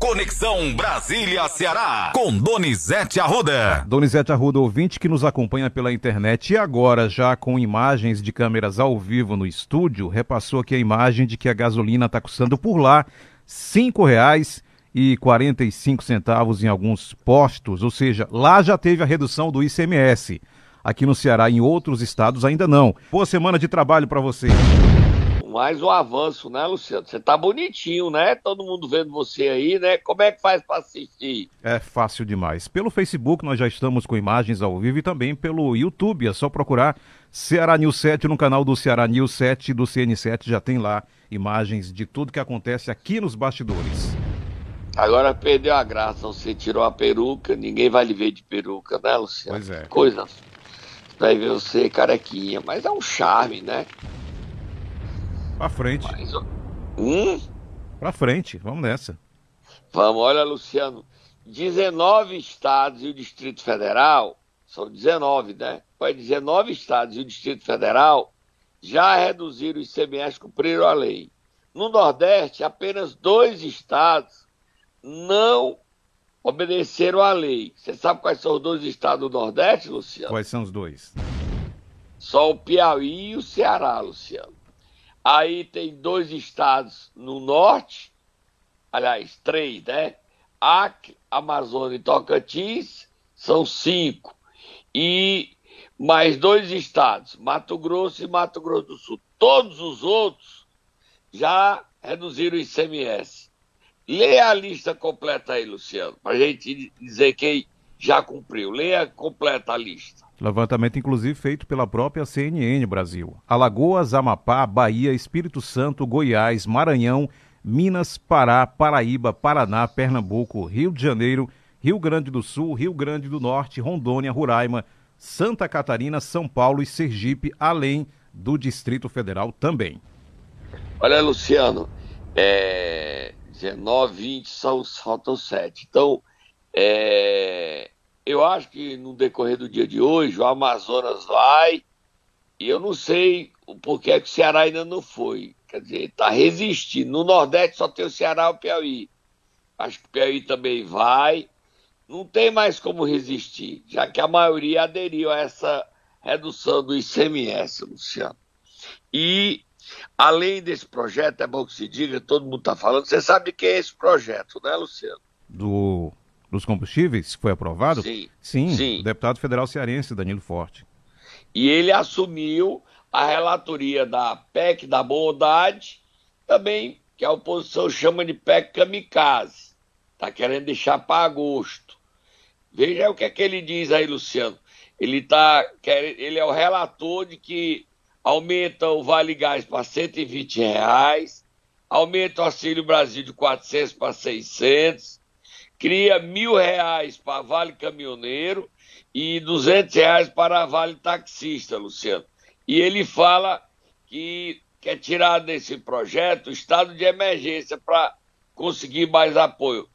Conexão Brasília-Ceará, com Donizete Arruda. Donizete Arruda, ouvinte que nos acompanha pela internet e agora, já com imagens de câmeras ao vivo no estúdio, repassou aqui a imagem de que a gasolina está custando por lá R$ 5,45 em alguns postos, ou seja, lá já teve a redução do ICMS. Aqui no Ceará, em outros estados, ainda não. Boa semana de trabalho para você mais um avanço, né, Luciano? Você tá bonitinho, né? Todo mundo vendo você aí, né? Como é que faz para assistir? É fácil demais. Pelo Facebook nós já estamos com imagens ao vivo e também pelo YouTube. É só procurar Ceará News 7 no canal do Ceará News 7 do CN7 já tem lá imagens de tudo que acontece aqui nos bastidores. Agora perdeu a graça, você tirou a peruca, ninguém vai lhe ver de peruca, né, Luciano? Pois é. Coisa. Vai ver você carequinha, mas é um charme, né? Pra frente. Mas, hum? Pra frente, vamos nessa. Vamos, olha, Luciano. 19 estados e o Distrito Federal, são 19, né? Foi 19 estados e o Distrito Federal já reduziram o ICMS, cumpriram a lei. No Nordeste, apenas dois estados não obedeceram à lei. Você sabe quais são os dois estados do Nordeste, Luciano? Quais são os dois? Só o Piauí e o Ceará, Luciano. Aí tem dois estados no norte, aliás, três, né? Acre, Amazônia e Tocantins, são cinco. E mais dois estados, Mato Grosso e Mato Grosso do Sul. Todos os outros já reduziram o ICMS. Leia a lista completa aí, Luciano, para a gente dizer quem já cumpriu. Leia completa a lista. Levantamento, inclusive, feito pela própria CNN Brasil. Alagoas, Amapá, Bahia, Espírito Santo, Goiás, Maranhão, Minas, Pará, Paraíba, Paraná, Pernambuco, Rio de Janeiro, Rio Grande do Sul, Rio Grande do Norte, Rondônia, Roraima, Santa Catarina, São Paulo e Sergipe, além do Distrito Federal também. Olha, Luciano, é 19, 20, são, faltam 7. Então, é, eu acho que no decorrer do dia de hoje o Amazonas vai, e eu não sei por que, que o Ceará ainda não foi. Quer dizer, está resistindo. No Nordeste só tem o Ceará e o Piauí. Acho que o Piauí também vai. Não tem mais como resistir, já que a maioria aderiu a essa redução do ICMS, Luciano. E, além desse projeto, é bom que se diga, todo mundo está falando, você sabe de que é esse projeto, né, Luciano? Do dos combustíveis, foi aprovado? Sim. Sim, Sim. o deputado federal cearense, Danilo Forte. E ele assumiu a relatoria da PEC da bondade, também que a oposição chama de PEC kamikaze. Está querendo deixar para agosto. Veja o que é que ele diz aí, Luciano. Ele, tá, ele é o relator de que aumenta o Vale Gás para 120 reais, aumenta o Auxílio Brasil de 400 para 600, cria mil reais para Vale Caminhoneiro e duzentos reais para Vale Taxista, Luciano. E ele fala que quer tirar desse projeto o estado de emergência para conseguir mais apoio.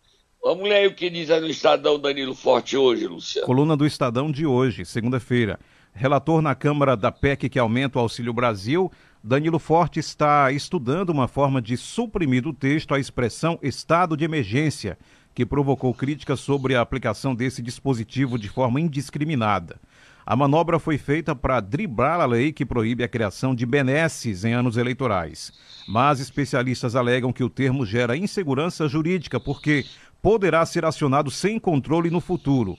Vamos ler o que diz aí no Estadão Danilo Forte hoje, Luciano. Coluna do Estadão de hoje, segunda-feira. Relator na Câmara da PEC que aumenta o Auxílio Brasil, Danilo Forte está estudando uma forma de suprimir do texto a expressão estado de emergência que provocou críticas sobre a aplicação desse dispositivo de forma indiscriminada. A manobra foi feita para driblar a lei que proíbe a criação de benesses em anos eleitorais. Mas especialistas alegam que o termo gera insegurança jurídica porque poderá ser acionado sem controle no futuro.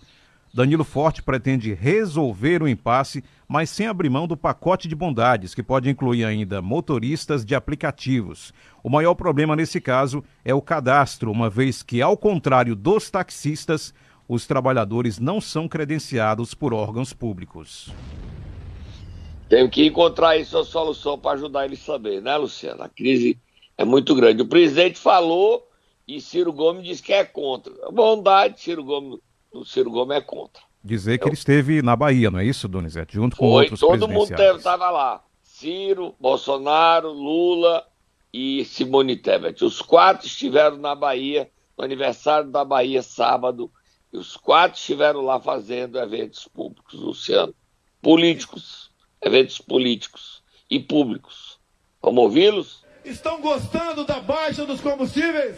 Danilo Forte pretende resolver o impasse, mas sem abrir mão do pacote de bondades, que pode incluir ainda motoristas de aplicativos. O maior problema nesse caso é o cadastro, uma vez que, ao contrário dos taxistas, os trabalhadores não são credenciados por órgãos públicos. Tenho que encontrar aí sua solução para ajudar eles a saber, né, Luciano? A crise é muito grande. O presidente falou e Ciro Gomes disse que é contra. Bondade, Ciro Gomes o Ciro Gomes é contra. Dizer que ele esteve na Bahia, não é isso, Donizete? Junto com Foi, outros todo mundo estava lá. Ciro, Bolsonaro, Lula e Simone Tebet. Os quatro estiveram na Bahia, no aniversário da Bahia, sábado. E os quatro estiveram lá fazendo eventos públicos, Luciano. Políticos, eventos políticos e públicos. Vamos ouvi-los? Estão gostando da baixa dos combustíveis?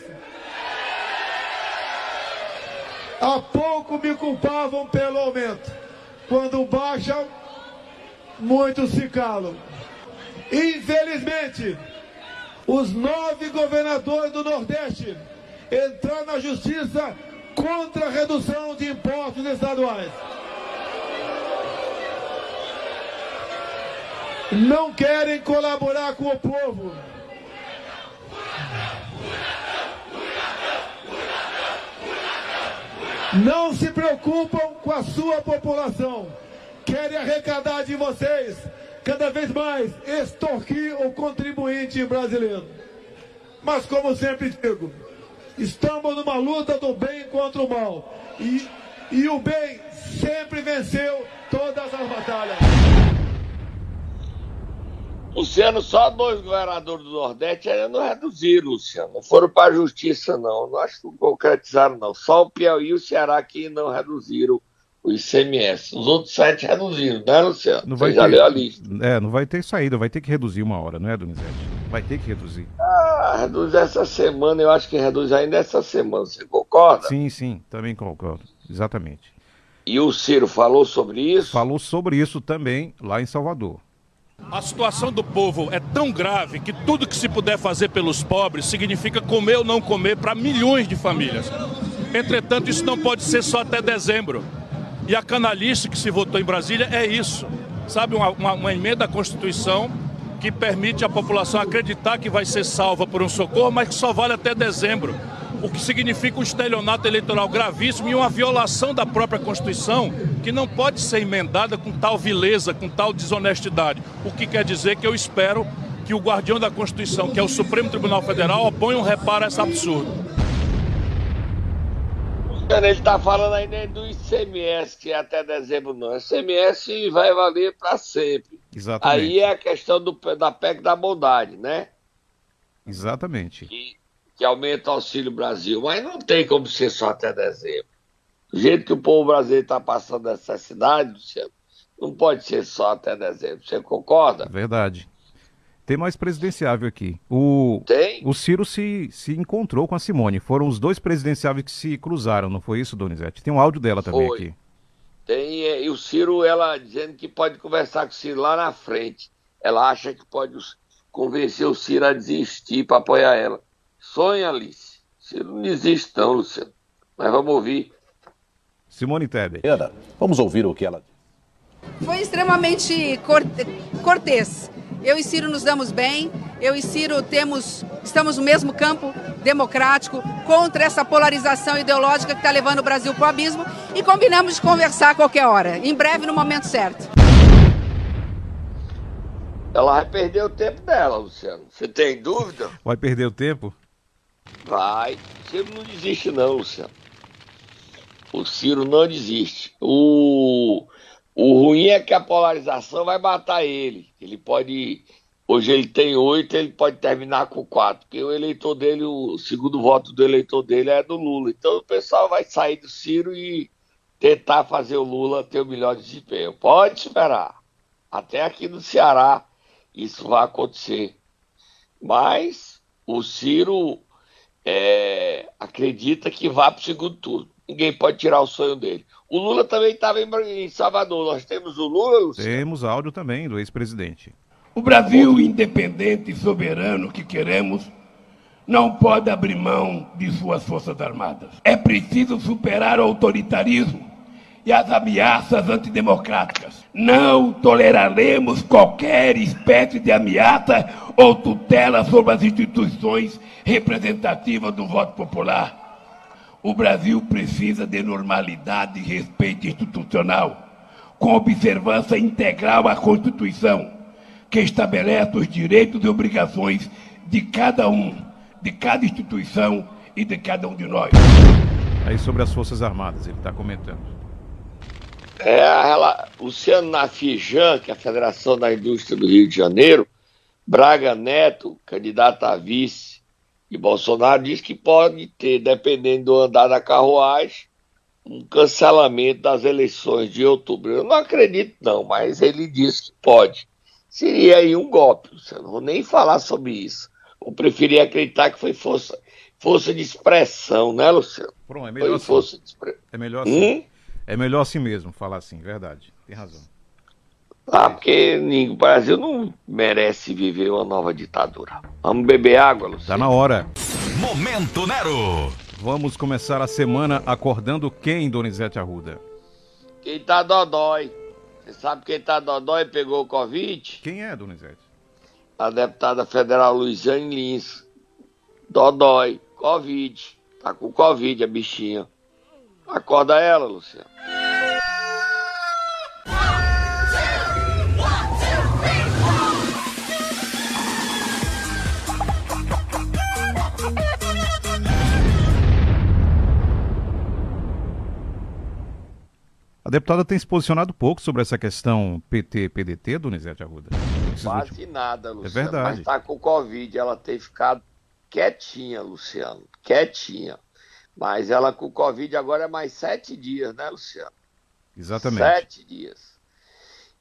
Há pouco me culpavam pelo aumento. Quando baixam, muitos se calam. Infelizmente, os nove governadores do Nordeste entraram na justiça contra a redução de impostos estaduais. Não querem colaborar com o povo. Não se preocupam com a sua população. Querem arrecadar de vocês cada vez mais extorquir o contribuinte brasileiro. Mas, como sempre digo, estamos numa luta do bem contra o mal. E, e o bem sempre venceu todas as batalhas. Luciano, só dois governadores do Nordeste ainda não reduziram, Luciano. Não foram para a justiça, não. Não acho que não concretizaram, não. Só o Piauí e o Ceará que não reduziram o ICMS. Os outros sete reduziram, né, Luciano? Não vai Você já ter, leu a lista. É, não vai ter saída, vai ter que reduzir uma hora, não é, Donizete? Vai ter que reduzir. Ah, reduz essa semana, eu acho que reduz ainda essa semana. Você concorda? Sim, sim, também concordo. Exatamente. E o Ciro falou sobre isso? Falou sobre isso também lá em Salvador. A situação do povo é tão grave que tudo que se puder fazer pelos pobres significa comer ou não comer para milhões de famílias. Entretanto, isso não pode ser só até dezembro. E a canalice que se votou em Brasília é isso. Sabe, uma, uma, uma emenda à Constituição que permite à população acreditar que vai ser salva por um socorro, mas que só vale até dezembro. O que significa um estelionato eleitoral gravíssimo e uma violação da própria Constituição que não pode ser emendada com tal vileza, com tal desonestidade. O que quer dizer que eu espero que o guardião da Constituição, que é o Supremo Tribunal Federal, oponha um reparo a esse absurdo. Ele está falando ainda do ICMS, que é até dezembro não. O ICMS vai valer para sempre. Exatamente. Aí é a questão do, da PEC da bondade, né? Exatamente. Que, que aumenta o Auxílio Brasil. Mas não tem como ser só até dezembro. Do jeito que o povo brasileiro está passando necessidade, Luciano, não pode ser só até dezembro. Você concorda? Verdade. Tem mais presidenciável aqui. O, Tem? o Ciro se, se encontrou com a Simone. Foram os dois presidenciáveis que se cruzaram, não foi isso, Donizete? Tem um áudio dela também Foi. aqui. Tem, é, e o Ciro, ela dizendo que pode conversar com o Ciro lá na frente. Ela acha que pode convencer o Ciro a desistir para apoiar ela. Sonha, Alice. Ciro não desiste, não, Luciano. Mas vamos ouvir. Simone Tebet. Vamos ouvir o que ela disse. Foi extremamente corte- cortês. Eu e Ciro nos damos bem. Eu e Ciro temos, estamos no mesmo campo democrático contra essa polarização ideológica que está levando o Brasil para o abismo e combinamos de conversar a qualquer hora, em breve, no momento certo. Ela vai perder o tempo dela, Luciano. Você tem dúvida? Vai perder o tempo? Vai. O Ciro não desiste, não, Luciano. O Ciro não desiste. O, o ruim é que a polarização vai matar ele. Ele pode. Hoje ele tem oito, ele pode terminar com quatro. Porque o eleitor dele, o segundo voto do eleitor dele é do Lula. Então o pessoal vai sair do Ciro e tentar fazer o Lula ter o melhor desempenho. Pode esperar. Até aqui no Ceará isso vai acontecer. Mas o Ciro é, acredita que vá para o segundo turno. Ninguém pode tirar o sonho dele. O Lula também estava em, Salvador. Nós temos o Lula, Luciano. Temos áudio também do ex-presidente. O Brasil independente e soberano que queremos não pode abrir mão de suas forças armadas. É preciso superar o autoritarismo e as ameaças antidemocráticas. Não toleraremos qualquer espécie de ameaça ou tutela sobre as instituições representativas do voto popular. O Brasil precisa de normalidade e respeito institucional, com observância integral à Constituição, que estabelece os direitos e obrigações de cada um, de cada instituição e de cada um de nós. Aí sobre as Forças Armadas, ele está comentando. É, a rela- Luciano Nafijan, que é a Federação da Indústria do Rio de Janeiro, Braga Neto, candidato a vice, e Bolsonaro diz que pode ter, dependendo do andar da carruagem, um cancelamento das eleições de outubro. Eu não acredito, não, mas ele disse que pode. Seria aí um golpe, Luciano. Não vou nem falar sobre isso. Eu preferia acreditar que foi força, força de expressão, né, Luciano? Pronto, é melhor Foi assim. força de expressão. É melhor assim. Hum? É melhor assim mesmo, falar assim, verdade. Tem razão. Ah, porque o Brasil não merece viver uma nova ditadura. Vamos beber água, Tá Luciano. na hora. Momento Nero. Vamos começar a semana acordando quem, Donizete Arruda? Quem tá dodói? Você sabe quem tá dodói e pegou o Covid? Quem é, Donizete? A deputada federal Luiziane Lins. Dodói. Covid. Tá com Covid a bichinha. Acorda ela, Luciano. A deputada tem se posicionado pouco sobre essa questão PT-PDT, Donizete Arruda. Quase últimos- nada, Luciano. verdade. Mas tá com Covid. Ela tem ficado quietinha, Luciano. Quietinha. Mas ela com Covid agora é mais sete dias, né, Luciano? Exatamente. Sete dias.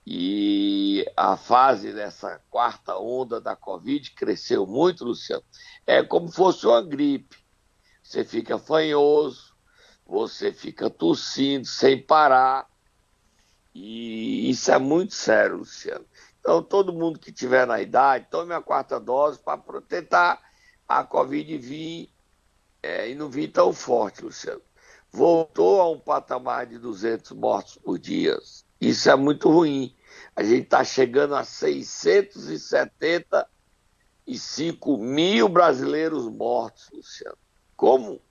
E a fase dessa quarta onda da Covid cresceu muito, Luciano. É como fosse uma gripe. Você fica fanhoso, você fica tossindo sem parar. E isso é muito sério, Luciano. Então, todo mundo que tiver na idade, tome a quarta dose para tentar a Covid vir é, e não vir tão forte, Luciano. Voltou a um patamar de 200 mortos por dia. Isso é muito ruim. A gente está chegando a 675 mil brasileiros mortos, Luciano. Como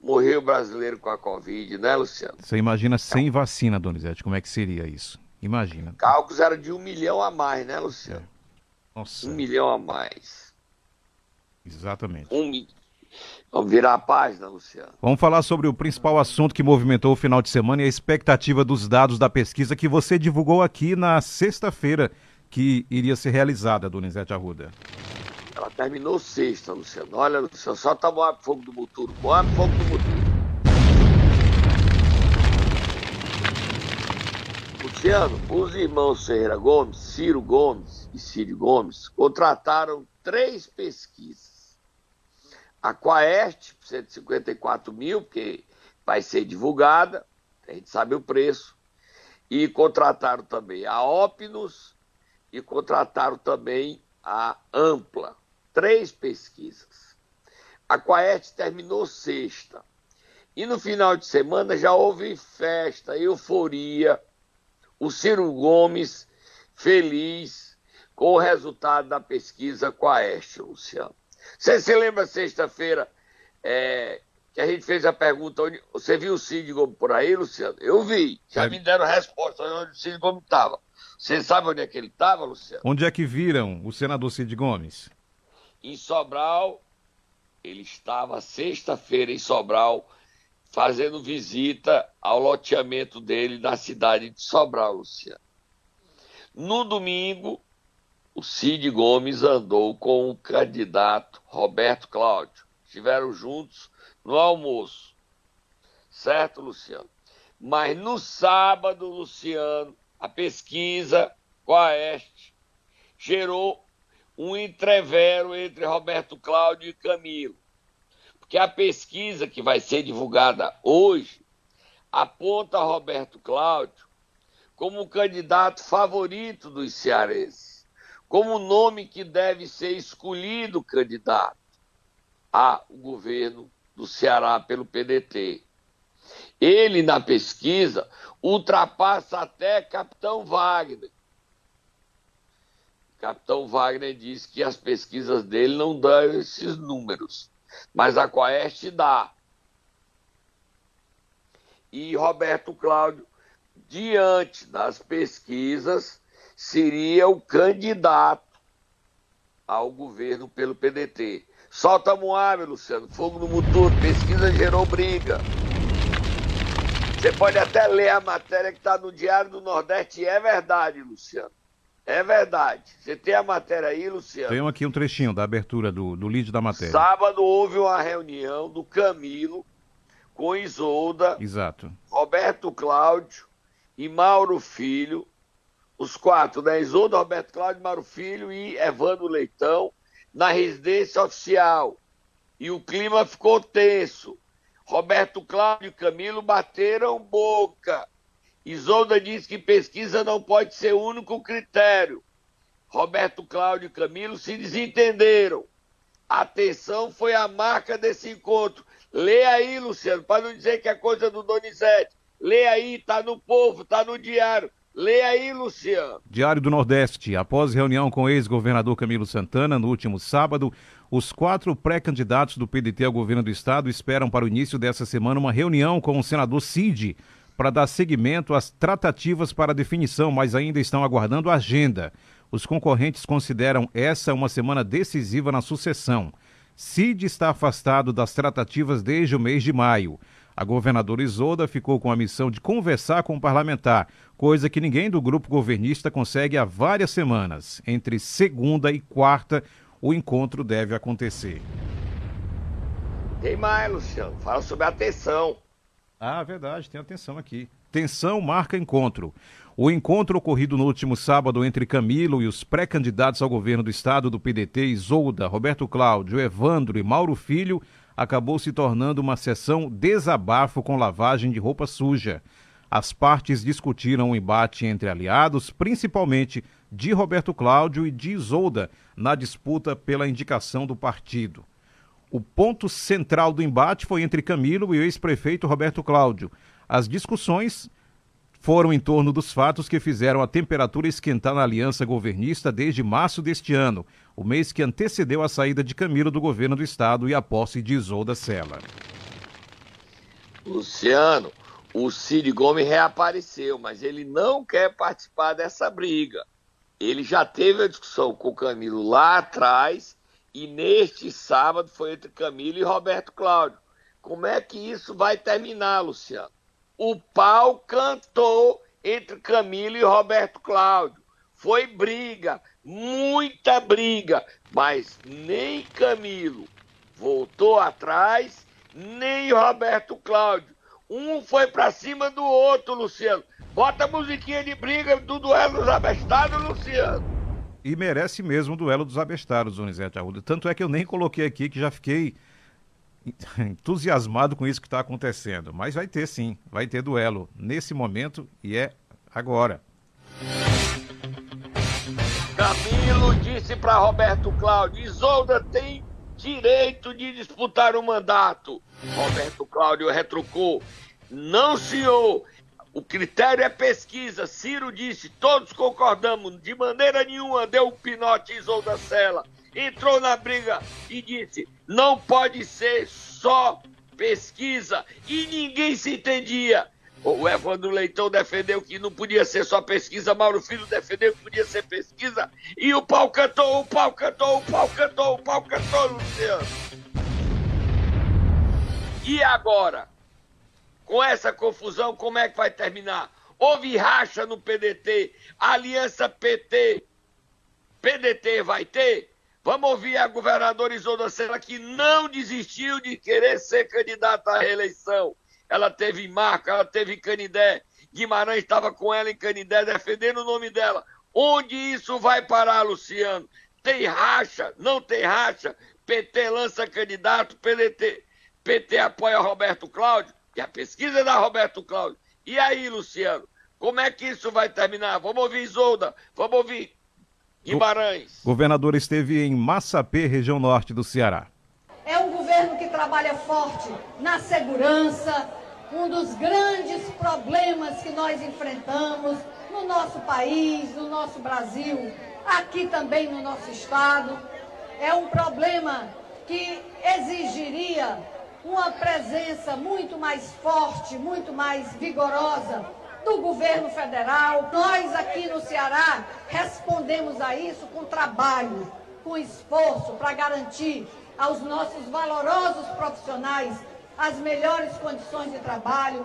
morreu o brasileiro com a Covid, né, Luciano? Você imagina sem vacina, Donizete, como é que seria isso? Imagina. Cálculos era de um milhão a mais, né, Luciano? Nossa, Um milhão a mais. exatamente. Um mi... Vamos virar a página, Luciano. Vamos falar sobre o principal assunto que movimentou o final de semana e a expectativa dos dados da pesquisa que você divulgou aqui na sexta-feira, que iria ser realizada, Donizete Arruda. Ela terminou sexta, Luciano. Olha, Luciano, só tá o fogo do muturo. Põe fogo do muturo. Luciano, os irmãos Ferreira Gomes, Ciro Gomes e Ciro Gomes, contrataram três pesquisas. A Quaest, 154 mil, porque vai ser divulgada, a gente sabe o preço. E contrataram também a Opnus e contrataram também a Ampla. Três pesquisas. A Quaest terminou sexta. E no final de semana já houve festa, euforia. O Ciro Gomes feliz com o resultado da pesquisa Quaest, Luciano. Você se lembra sexta-feira é, que a gente fez a pergunta, onde, você viu o Cid Gomes por aí, Luciano? Eu vi, já É. me deram resposta onde o Cid Gomes estava. Você sabe onde é que ele estava, Luciano? Onde é que viram o senador Cid Gomes? Em Sobral, ele estava sexta-feira em Sobral, fazendo visita ao loteamento dele na cidade de Sobral, Luciano. No domingo, o Cid Gomes andou com o candidato Roberto Cláudio. Estiveram juntos no almoço. Certo, Luciano? Mas no sábado, Luciano, a pesquisa Coeste gerou um entrevero entre Roberto Cláudio e Camilo. Porque a pesquisa que vai ser divulgada hoje aponta Roberto Cláudio como o candidato favorito dos cearenses, como o nome que deve ser escolhido candidato ao governo do Ceará pelo PDT. Ele, na pesquisa, ultrapassa até Capitão Wagner. Capitão Wagner diz que as pesquisas dele não dão esses números, mas a Coeste dá. E Roberto Cláudio, diante das pesquisas, seria o candidato ao governo pelo PDT. Solta Moab, Luciano, fogo no motor, pesquisa gerou briga. Você pode até ler a matéria que está no Diário do Nordeste, é verdade, Luciano. É verdade. Você tem a matéria aí, Luciano? Tenho aqui um trechinho da abertura do, do lead da matéria. Sábado houve uma reunião do Camilo com Isolda, Exato. Roberto Cláudio e Mauro Filho, os quatro, né? Isolda, Roberto Cláudio, Mauro Filho e Evandro Leitão, na residência oficial e o clima ficou tenso. Roberto Cláudio e Camilo bateram boca. Isolda disse que pesquisa não pode ser o único critério. Roberto Cláudio e Camilo se desentenderam. Atenção foi a marca desse encontro. Lê aí, Luciano, para não dizer que é coisa do Donizete. Lê aí, tá no povo, tá no diário. Lê aí, Luciano. Diário do Nordeste. Após reunião com o ex-governador Camilo Santana no último sábado, os quatro pré-candidatos do PDT ao governo do estado esperam para o início dessa semana uma reunião com o senador Cid para dar seguimento às tratativas para definição, mas ainda estão aguardando a agenda. Os concorrentes consideram essa uma semana decisiva na sucessão. Cid está afastado das tratativas desde o mês de maio. A governadora Isolda ficou com a missão de conversar com o parlamentar, coisa que ninguém do grupo governista consegue há várias semanas. Entre segunda e quarta, o encontro deve acontecer. Tem mais, Luciano. Fala sobre a tensão. Ah, verdade, tem atenção aqui. Tensão marca encontro. O encontro ocorrido no último sábado entre Camilo e os pré-candidatos ao governo do estado do PDT, Isolda, Roberto Cláudio, Evandro e Mauro Filho, acabou se tornando uma sessão desabafo com lavagem de roupa suja. As partes discutiram o embate entre aliados, principalmente de Roberto Cláudio e de Isolda, na disputa pela indicação do partido. O ponto central do embate foi entre Camilo e o ex-prefeito Roberto Cláudio. As discussões foram em torno dos fatos que fizeram a temperatura esquentar na aliança governista desde março deste ano, o mês que antecedeu a saída de Camilo do governo do estado e a posse de Isolda Sela. Luciano, o Cid Gomes reapareceu, mas ele não quer participar dessa briga. Ele já teve a discussão com o Camilo lá atrás e neste sábado foi entre Camilo e Roberto Cláudio. Como é que isso vai terminar, Luciano? O pau cantou entre Camilo e Roberto Cláudio. Foi briga, muita briga, mas nem Camilo voltou atrás, nem Roberto Cláudio. Um foi para cima do outro, Luciano. Bota a musiquinha de briga do duelo dos abestados, Luciano. E merece mesmo o duelo dos abestados, Donizete Arruda. Tanto é que eu nem coloquei aqui que já fiquei entusiasmado com isso que está acontecendo. Mas vai ter sim, vai ter duelo nesse momento e é agora. Camilo disse para Roberto Cláudio: Isolda tem direito de disputar o mandato. Roberto Cláudio retrucou: Não, senhor. O critério é pesquisa. Ciro disse: todos concordamos. De maneira nenhuma deu um pinote Isolda Sela entrou na briga e disse: não pode ser só pesquisa. E ninguém se entendia. O Evandro Leitão defendeu que não podia ser só pesquisa, Mauro Filho defendeu que podia ser pesquisa, e o pau cantou, o pau cantou, o pau cantou, o pau cantou, Luciano. E agora? Com essa confusão, como é que vai terminar? Houve racha no PDT, aliança PT, PDT vai ter? Vamos ouvir a governadora Isolda Sela, que não desistiu de querer ser candidata à reeleição. Ela teve em Marco, ela teve Canidé. Guimarães estava com ela em Canidé, defendendo o nome dela. Onde isso vai parar, Luciano? Tem racha? Não tem racha? PT lança candidato, PDT, PT apoia Roberto Cláudio, e a pesquisa é da Roberto Cláudio. E aí, Luciano? Como é que isso vai terminar? Vamos ouvir Isolda, vamos ouvir Guimarães. O governador esteve em Massapê, região norte do Ceará. É um governo que trabalha forte na segurança, um dos grandes problemas que nós enfrentamos no nosso país, no nosso Brasil, aqui também no nosso estado. É um problema que exigiria uma presença muito mais forte, muito mais vigorosa do governo federal. Nós aqui no Ceará respondemos a isso com trabalho, com esforço para garantir aos nossos valorosos profissionais as melhores condições de trabalho.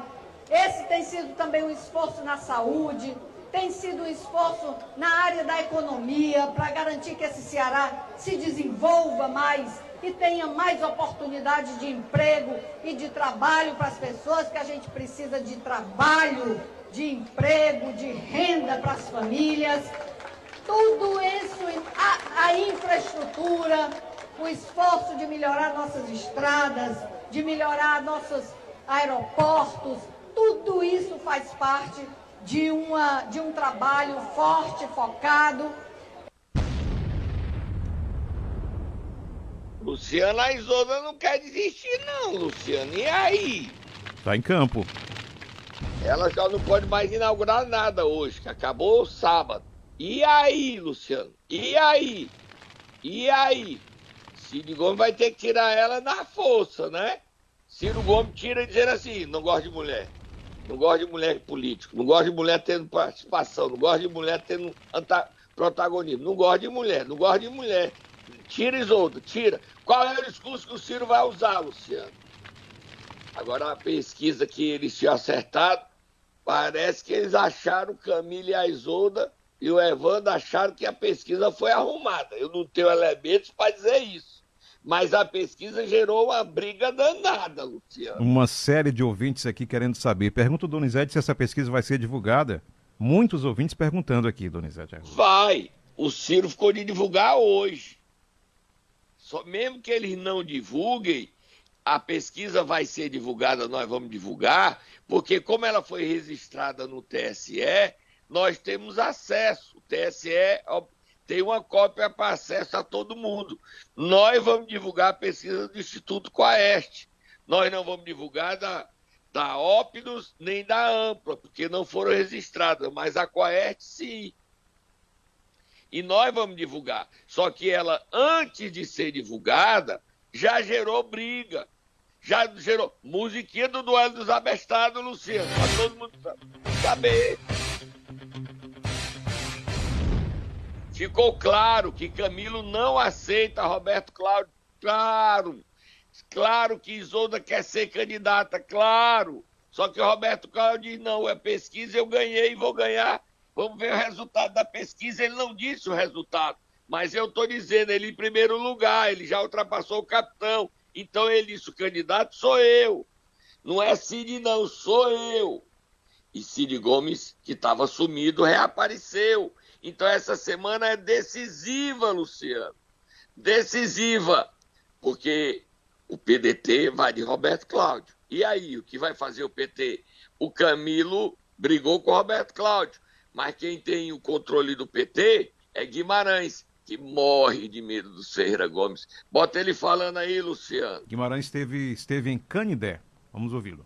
Esse tem sido também um esforço na saúde, tem sido um esforço na área da economia para garantir que esse Ceará se desenvolva mais e tenha mais oportunidade de emprego e de trabalho para as pessoas, que a gente precisa de trabalho de emprego, de renda para as famílias. Tudo isso, a, a infraestrutura, o esforço de melhorar nossas estradas, de melhorar nossos aeroportos, tudo isso faz parte de, uma, de um trabalho forte, focado. Luciana Isoda não quer desistir, não, Luciana. E aí? Tá em campo. Ela já não pode mais inaugurar nada hoje, que acabou sábado. E aí, Luciano? E aí? E aí? Ciro Gomes vai ter que tirar ela na força, né? Ciro Gomes tira dizendo assim, não gosta de mulher. Não gosto de mulher político, não gosto de mulher tendo participação, não gosto de mulher tendo protagonismo, não gosto de mulher, não gosto de mulher. Tira Isolda, tira. Qual é o discurso que o Ciro vai usar, Luciano? Agora a pesquisa que eles tinham acertado, parece que eles acharam Camila e a Isolda e o Evandro acharam que a pesquisa foi arrumada. Eu não tenho elementos para dizer isso. Mas a pesquisa gerou uma briga danada, Luciano. Uma série de ouvintes aqui querendo saber. Pergunta o Donizete se essa pesquisa vai ser divulgada. Muitos ouvintes perguntando aqui, Donizete. Vai. O Ciro ficou de divulgar hoje. Só mesmo que eles não divulguem, a pesquisa vai ser divulgada, nós vamos divulgar, porque como ela foi registrada no TSE, nós temos acesso. O TSE tem uma cópia para acesso a todo mundo. Nós vamos divulgar a pesquisa do Instituto Coeste. Nós não vamos divulgar da, da Ópidos nem da Ampla, porque não foram registradas, mas a Coeste sim. E nós vamos divulgar. Só que ela, antes de ser divulgada, já gerou briga. Já gerou musiquinha do duelo dos abestados, Luciano. Pra todo mundo saber. Ficou claro que Camilo não aceita Roberto Cláudio. Claro. Claro que Isolda quer ser candidata, claro. Só que Roberto Cláudio diz: não, é pesquisa, eu ganhei vou ganhar. Vamos ver o resultado da pesquisa. Ele não disse o resultado, mas eu estou dizendo, ele em primeiro lugar, ele já ultrapassou o capitão. Então ele disse: o candidato sou eu. Não é Cid, não, sou eu. E Cid Gomes, que estava sumido, reapareceu. Então essa semana é decisiva, Luciano. Decisiva. Porque o PDT vai de Roberto Cláudio. E aí, o que vai fazer o PT? O Camilo brigou com o Roberto Cláudio. Mas quem tem o controle do PT é Guimarães, que morre de medo do Ferreira Gomes. Bota ele falando aí, Luciano. Guimarães esteve, esteve em Canidé. Vamos ouvi-lo.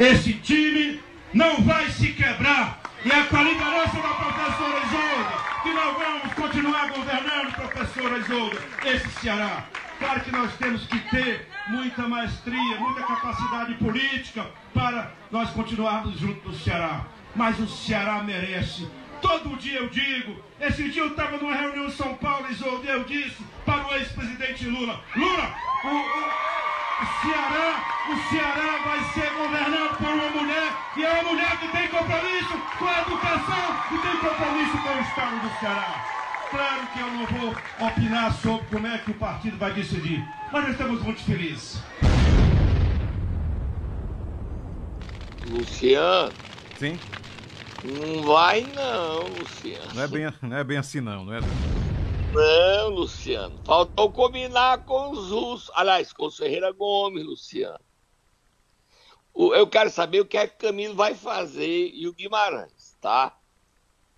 Esse time não vai se quebrar. E é com a liderança da professora Isolda que nós vamos continuar governando, professora Isolda, esse Ceará. Claro que nós temos que ter muita maestria, muita capacidade política para nós continuarmos junto do Ceará. Mas o Ceará merece. Todo dia eu digo, esse dia eu estava numa reunião em São Paulo, e eu disse para o ex-presidente Lula, Lula, o, o o Ceará, o Ceará vai ser governado por uma mulher e é uma mulher que tem compromisso com a educação e tem compromisso com o Estado do Ceará. Claro que eu não vou opinar sobre como é que o partido vai decidir, mas nós estamos muito felizes. Luciano. Sim. Não vai não, Luciano. Não é bem, não é bem assim não, não é? Não, Luciano. Faltou combinar com os russos. Aliás, com o Ferreira Gomes, Luciano. eu quero saber o que é que o Camilo vai fazer e o Guimarães, tá?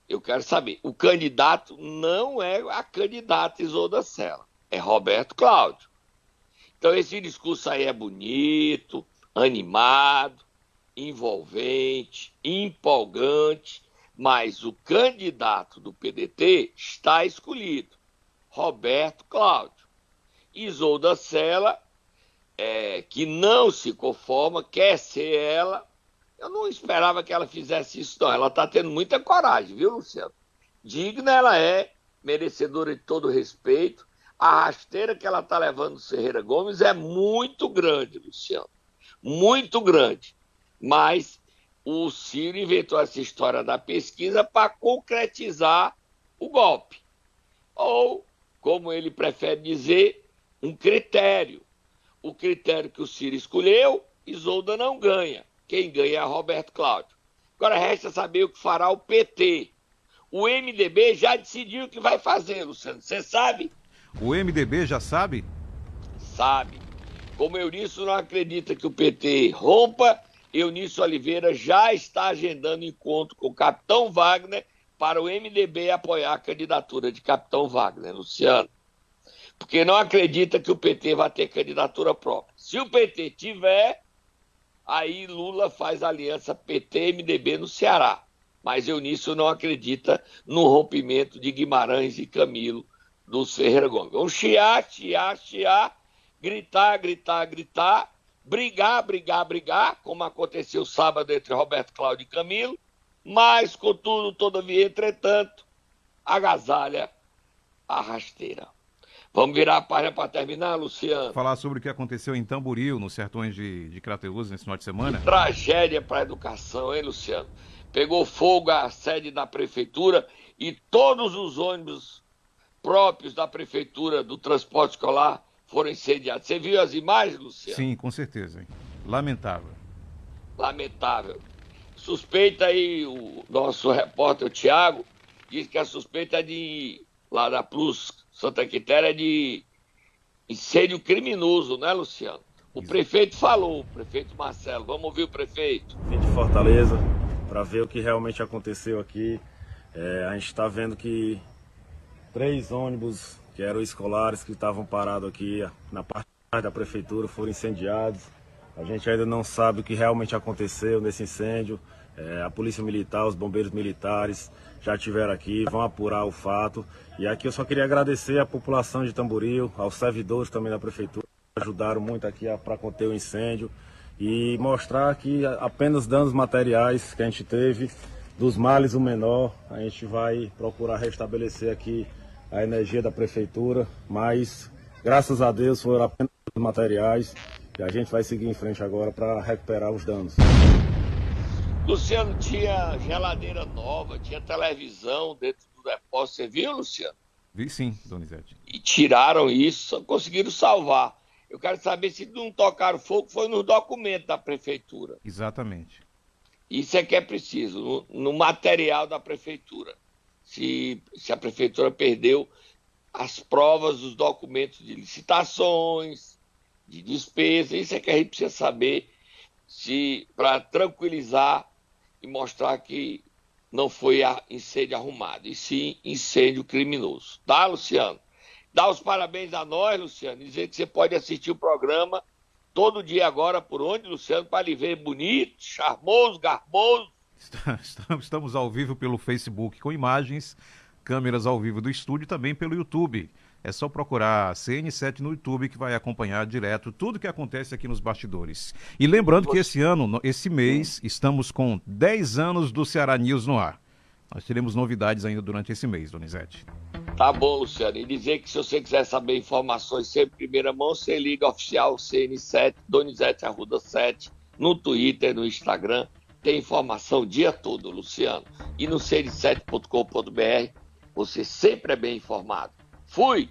Eu quero saber. O candidato não é a candidata Isolda Sela, é Roberto Cláudio. Então esse discurso aí é bonito, animado, envolvente, empolgante, mas o candidato do PDT está escolhido. Roberto Cláudio. Isolda Sela, é, que não se conforma, quer ser ela. Eu não esperava que ela fizesse isso, não. Ela está tendo muita coragem, viu, Luciano? Digna ela é, merecedora de todo respeito. A rasteira que ela está levando do Ferreira Gomes é muito grande, Luciano. Muito grande. Mas o Ciro inventou essa história da pesquisa para concretizar o golpe. Ou como ele prefere dizer, um critério. O critério que o Ciro escolheu, Isolda não ganha. Quem ganha é Roberto Cláudio. Agora resta saber o que fará o PT. O MDB já decidiu o que vai fazer, Luciano. Você sabe? O MDB já sabe? Sabe. Como Eunício não acredita que o PT rompa, Eunício Oliveira já está agendando encontro com o capitão Wagner para o MDB apoiar a candidatura de capitão Wagner, Luciano. Porque não acredita que o PT vai ter candidatura própria. Se o PT tiver, aí Lula faz aliança PT-MDB no Ceará. Mas Eunício não acredita no rompimento de Guimarães e Camilo dos Ferreira Gomes. Vão chiar, chiar, chiar, gritar, gritar, gritar, brigar, brigar, brigar, como aconteceu sábado entre Roberto Cláudio e Camilo, mas, contudo, todavia, entretanto, agasalha a rasteira. Vamos virar a página para terminar, Luciano? Falar sobre o que aconteceu em Tamboril, nos sertões de, de Crateus, nesse final de semana. Que tragédia para a educação, hein, Luciano? Pegou fogo a sede da prefeitura e todos os ônibus próprios da prefeitura do transporte escolar foram incendiados. Você viu as imagens, Luciano? Sim, com certeza. Hein? Lamentável. Lamentável. Suspeita aí, o nosso repórter, o Tiago, diz que a suspeita é de, lá da Plus Santa Quitéria, é de incêndio criminoso, né, Luciano? O prefeito falou, o prefeito Marcelo. Vamos ouvir o prefeito. Vim de Fortaleza para ver o que realmente aconteceu aqui. É, a gente está vendo que três ônibus que eram escolares que estavam parados aqui na parte da prefeitura foram incendiados. A gente ainda não sabe o que realmente aconteceu nesse incêndio. É, a polícia militar, os bombeiros militares já estiveram aqui, vão apurar o fato. E aqui eu só queria agradecer à população de Tamboril, aos servidores também da prefeitura, que ajudaram muito aqui para conter o incêndio e mostrar que apenas danos materiais que a gente teve, dos males o menor, a gente vai procurar restabelecer aqui a energia da prefeitura, mas graças a Deus foram apenas materiais e a gente vai seguir em frente agora para recuperar os danos. Luciano, tinha geladeira nova, tinha televisão dentro do depósito. Você viu, Luciano? Vi sim, Donizete. E tiraram isso, conseguiram salvar. Eu quero saber se não tocaram fogo, foi nos documentos da prefeitura. Exatamente. Isso é que é preciso, no, no material da prefeitura. Se, se a prefeitura perdeu as provas dos documentos de licitações, de despesa, isso é que a gente precisa saber se para tranquilizar e mostrar que não foi incêndio arrumado, e sim incêndio criminoso. Tá, Luciano? Dá os parabéns a nós, Luciano, dizer que você pode assistir o programa todo dia agora, por onde, Luciano, para lhe ver bonito, charmoso, garboso. Estamos ao vivo pelo Facebook com imagens, câmeras ao vivo do estúdio e também pelo YouTube. É só procurar CN7 no YouTube que vai acompanhar direto tudo que acontece aqui nos bastidores. E lembrando que esse ano, esse mês, estamos com 10 anos do Ceará News no ar. Nós teremos novidades ainda durante esse mês, Donizete. Tá bom, Luciano. E dizer que se você quiser saber informações sempre em primeira mão, você liga oficial CN7, Donizete Arruda 7, no Twitter, no Instagram. Tem informação o dia todo, Luciano. E no cn7.com.br você sempre é bem informado. Fui!